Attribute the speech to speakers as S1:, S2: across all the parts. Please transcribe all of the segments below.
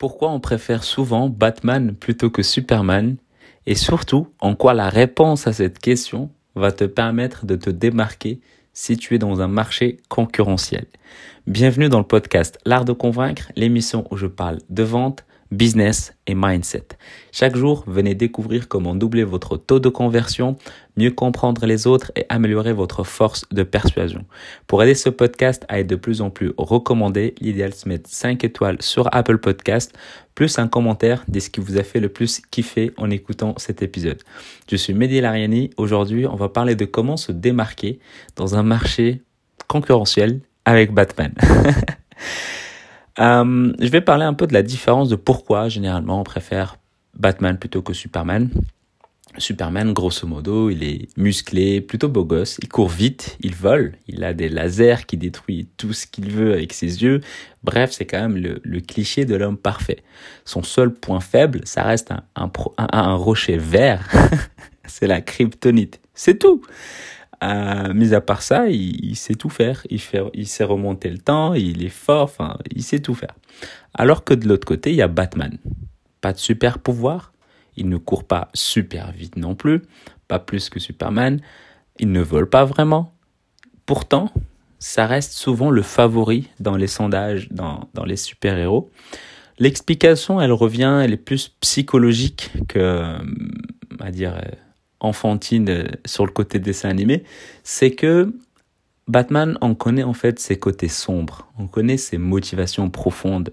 S1: Pourquoi on préfère souvent Batman plutôt que Superman Et surtout, en quoi la réponse à cette question va te permettre de te démarquer si tu es dans un marché concurrentiel. Bienvenue dans le podcast L'Art de Convaincre, l'émission où je parle de vente, business et mindset. Chaque jour, venez découvrir comment doubler votre taux de conversion, mieux comprendre les autres et améliorer votre force de persuasion. Pour aider ce podcast à être de plus en plus recommandé, l'idéal c'est de mettre 5 étoiles sur Apple Podcast, plus un commentaire de ce qui vous a fait le plus kiffer en écoutant cet épisode. Je suis Mehdi Lariani. Aujourd'hui, on va parler de comment se démarquer dans un marché concurrentiel avec Batman. Euh, je vais parler un peu de la différence de pourquoi généralement on préfère Batman plutôt que Superman. Superman, grosso modo, il est musclé, plutôt beau gosse, il court vite, il vole, il a des lasers qui détruisent tout ce qu'il veut avec ses yeux. Bref, c'est quand même le, cliché de l'homme parfait. Son seul point faible, ça reste un, rocher vert. c'est la kryptonite. C'est tout. Euh, mis à part ça, il, sait tout faire. Il, fait, il sait remonter le temps, il est fort, enfin, il sait tout faire. Alors que de l'autre côté, il y a Batman. Pas de super pouvoir. Il ne court pas super vite non plus. Pas plus que Superman. Il ne vole pas vraiment. Pourtant, ça reste souvent le favori dans les sondages, dans, dans les super-héros. L'explication, elle revient, elle est plus psychologique que, on va dire, enfantine euh, sur le côté dessin animé, c'est que Batman, on connaît en fait ses côtés sombres, on connaît ses motivations profondes,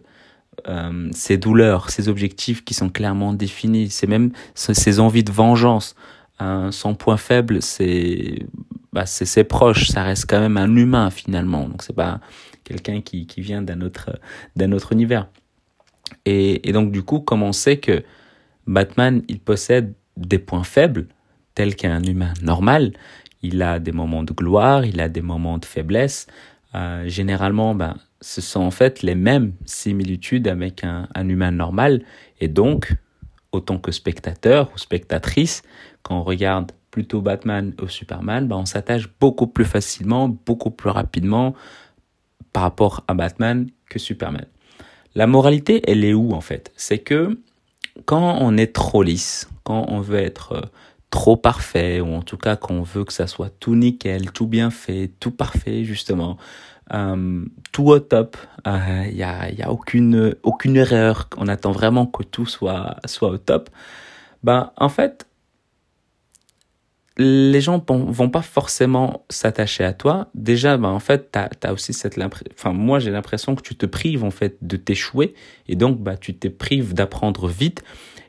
S1: euh, ses douleurs, ses objectifs qui sont clairement définis, c'est même ses envies de vengeance. son point faible, c'est bah, ses proches, ça reste quand même un humain finalement, donc c'est pas quelqu'un qui, qui vient d'un autre, d'un autre univers. Et, et donc du coup, comme on sait que Batman, il possède des points faibles, tel qu'un humain normal. Il a des moments de gloire, il a des moments de faiblesse. Euh, généralement, ben, ce sont en fait les mêmes similitudes avec un, humain normal. Et donc, autant que spectateur ou spectatrice, quand on regarde plutôt Batman ou Superman, ben, on s'attache beaucoup plus facilement, beaucoup plus rapidement par rapport à Batman que Superman. La moralité, elle est où en fait? C'est que quand on est trop lisse, quand on veut être euh, trop parfait, ou en tout cas qu'on veut que ça soit tout nickel, tout bien fait, tout parfait justement, euh, tout au top, il euh, n'y a, y a aucune, aucune erreur, on attend vraiment que tout soit, soit au top, ben en fait, les gens vont pas forcément s'attacher à toi. Déjà, ben en fait, tu as, aussi cette enfin moi j'ai l'impression que tu te prives en fait de t'échouer. Et donc bah tu te prives d'apprendre vite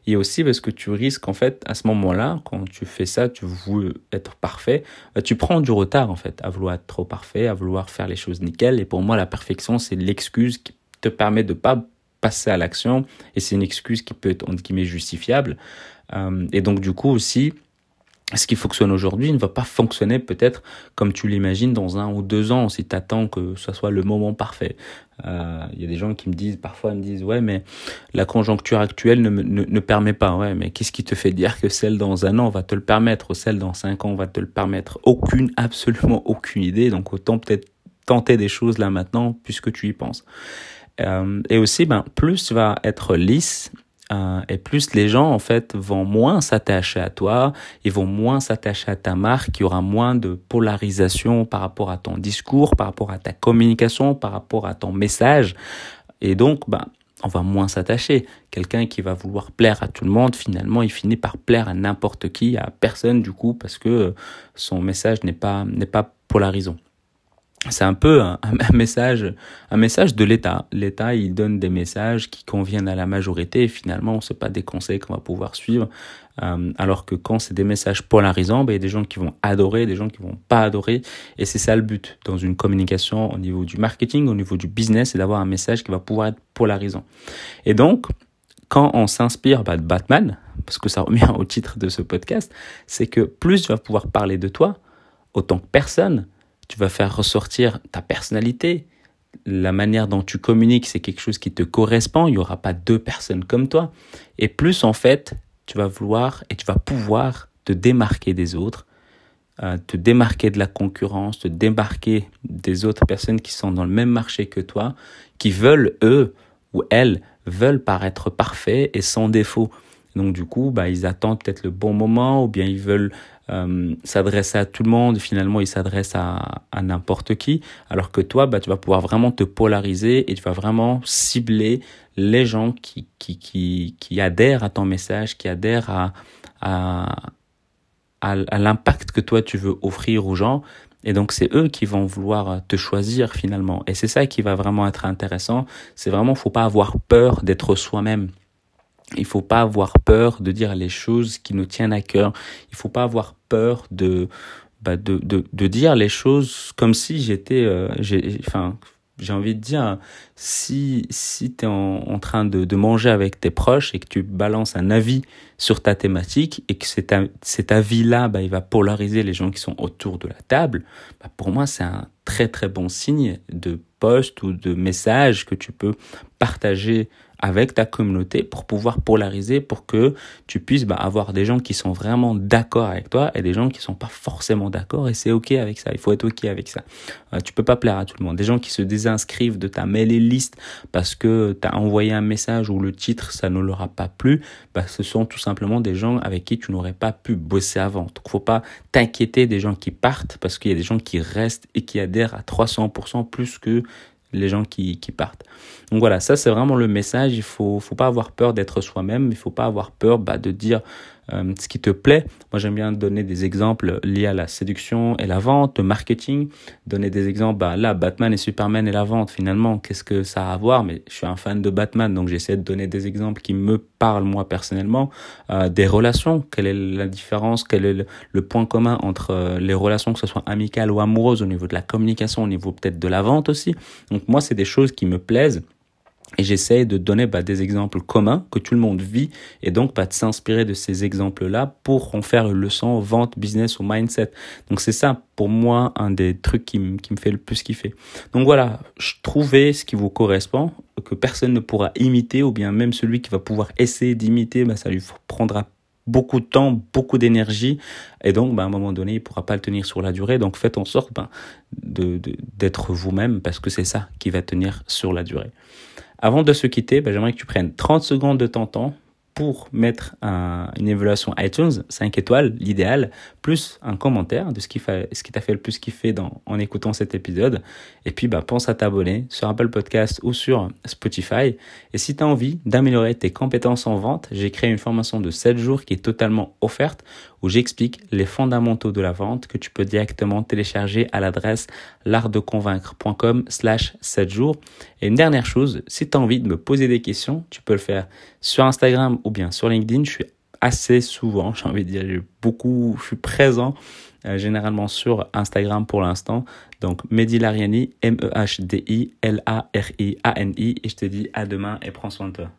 S1: et aussi parce que tu risques en fait à ce moment-là, quand tu fais ça, tu veux être parfait, euh, tu prends du retard en fait à vouloir être trop parfait, à vouloir faire les choses nickel. Et pour moi, la perfection, c'est l'excuse qui te permet de pas passer à l'action et c'est une excuse qui peut être entre guillemets justifiable. Euh, et donc du coup aussi, ce qui fonctionne aujourd'hui ne va pas fonctionner peut-être comme tu l'imagines dans un ou deux ans si tu attends que ce soit le moment parfait. Il euh, y a des gens qui me disent, parfois me disent, ouais, mais la conjoncture actuelle ne, ne, ne permet pas. Ouais, mais qu'est-ce qui te fait dire que celle dans un an va te le permettre ou celle dans cinq ans va te le permettre? Aucune, absolument aucune idée. Donc autant peut-être tenter des choses là maintenant puisque tu y penses. Euh, et aussi, ben, plus vas être lisse et plus les gens en fait vont moins s'attacher à toi, ils vont moins s'attacher à ta marque, il y aura moins de polarisation par rapport à ton discours, par rapport à ta communication, par rapport à ton message. Et donc, ben, on va moins s'attacher. Quelqu'un qui va vouloir plaire à tout le monde, finalement, il finit par plaire à n'importe qui, à personne du coup, parce que son message n'est pas n'est pas polarisant c'est un peu un, message, un message de l'État. L'État, il donne des messages qui conviennent à la majorité et finalement, ce pas des conseils qu'on va pouvoir suivre. Euh, alors que quand c'est des messages polarisants, ben, il y a des gens qui vont adorer, des gens qui vont pas adorer. Et c'est ça le but dans une communication au niveau du marketing, au niveau du business, c'est d'avoir un message qui va pouvoir être polarisant. Et donc, quand on s'inspire bah, de Batman, parce que ça revient au titre de ce podcast, c'est que plus tu vas pouvoir parler de toi, autant que personne, tu vas faire ressortir ta personnalité, la manière dont tu communiques, c'est quelque chose qui te correspond, il n'y aura pas deux personnes comme toi. Et plus en fait, tu vas vouloir et tu vas pouvoir te démarquer des autres, euh, te démarquer de la concurrence, te démarquer des autres personnes qui sont dans le même marché que toi, qui veulent, eux, ou elles veulent paraître parfaits et sans défaut. Donc du coup, bah, ils attendent peut-être le bon moment ou bien ils veulent euh, s'adresser à tout le monde. Finalement, ils s'adressent à, à n'importe qui. Alors que toi, bah, tu vas pouvoir vraiment te polariser et tu vas vraiment cibler les gens qui, qui, qui, qui adhèrent à ton message, qui adhèrent à, à, à, à l'impact que toi tu veux offrir aux gens. Et donc c'est eux qui vont vouloir te choisir finalement. Et c'est ça qui va vraiment être intéressant. C'est vraiment, faut pas avoir peur d'être soi-même. Il faut pas avoir peur de dire les choses qui nous tiennent à cœur. Il faut pas avoir peur de bah de, de, de dire les choses comme si j'étais euh, j'ai enfin j'ai envie de dire si si tu es en, en, train de, de manger avec tes proches et que tu balances un avis sur ta thématique et que cet, cet avis là bah, il va polariser les gens qui sont autour de la table bah, pour moi c'est un très très bon signe de post ou de message que tu peux partager avec ta communauté pour pouvoir polariser, pour que tu puisses bah, avoir des gens qui sont vraiment d'accord avec toi et des gens qui sont pas forcément d'accord et c'est ok avec ça. Il faut être ok avec ça. Euh, tu peux pas plaire à tout le monde. Des gens qui se désinscrivent de ta mailing list parce que tu as envoyé un message où le titre ça ne leur a pas plu, bah, ce sont tout simplement des gens avec qui tu n'aurais pas pu bosser avant. Donc faut pas t'inquiéter des gens qui partent parce qu'il y a des gens qui restent et qui adhèrent à 300% plus que les gens qui, qui partent. Donc voilà, ça c'est vraiment le message. Il faut, faut pas avoir peur d'être soi-même. Il faut pas avoir peur bah, de dire euh, ce qui te plaît. Moi, j'aime bien donner des exemples liés à la séduction et la vente, le marketing. Donner des exemples, bah, là, Batman et Superman et la vente, finalement, qu'est-ce que ça a à voir? Mais je suis un fan de Batman, donc j'essaie de donner des exemples qui me parlent, moi, personnellement. Euh, des relations, quelle est la différence, quel est le, point commun entre euh, les relations, que ce soit amicales ou amoureuses, au niveau de la communication, au niveau peut-être de la vente aussi? Donc moi, c'est des choses qui me plaisent. Et j'essaie de donner bah, des exemples communs que tout le monde vit et donc bah, de s'inspirer de ces exemples-là pour en faire une leçon vente, business ou mindset. Donc c'est ça pour moi un des trucs qui, qui me fait le plus kiffer. Donc voilà, je trouvais ce qui vous correspond, que personne ne pourra imiter ou bien même celui qui va pouvoir essayer d'imiter, bah, ça lui prendra beaucoup de temps, beaucoup d'énergie, et donc bah, à un moment donné, il pourra pas le tenir sur la durée. Donc faites en sorte bah, de d'être vous-même parce que c'est ça qui va tenir sur la durée. Avant de se quitter, ben, j'aimerais que tu prennes 30 secondes de ton temps pour mettre une évaluation iTunes 5 étoiles, l'idéal, plus un commentaire de ce qui, t'a fait le plus kiffer en écoutant cet épisode. Et puis, bah, pense à t'abonner sur Apple Podcast ou sur Spotify. Et si tu as envie d'améliorer tes compétences en vente, j'ai créé une formation de 7 jours qui est totalement offerte où j'explique les fondamentaux de la vente que tu peux directement télécharger à l'adresse l'artdeconvaincre.com slash 7 jours. Et une dernière chose, si tu as envie de me poser des questions, tu peux le faire sur Instagram ou bien sur LinkedIn. Je suis assez souvent, j'ai envie de dire, beaucoup, je suis présent euh, généralement sur Instagram pour l'instant. Donc Mehdi Lariani, M-E-H-D-I-L-A-R-I-A-N-I. Et je te dis à demain et prends soin de toi.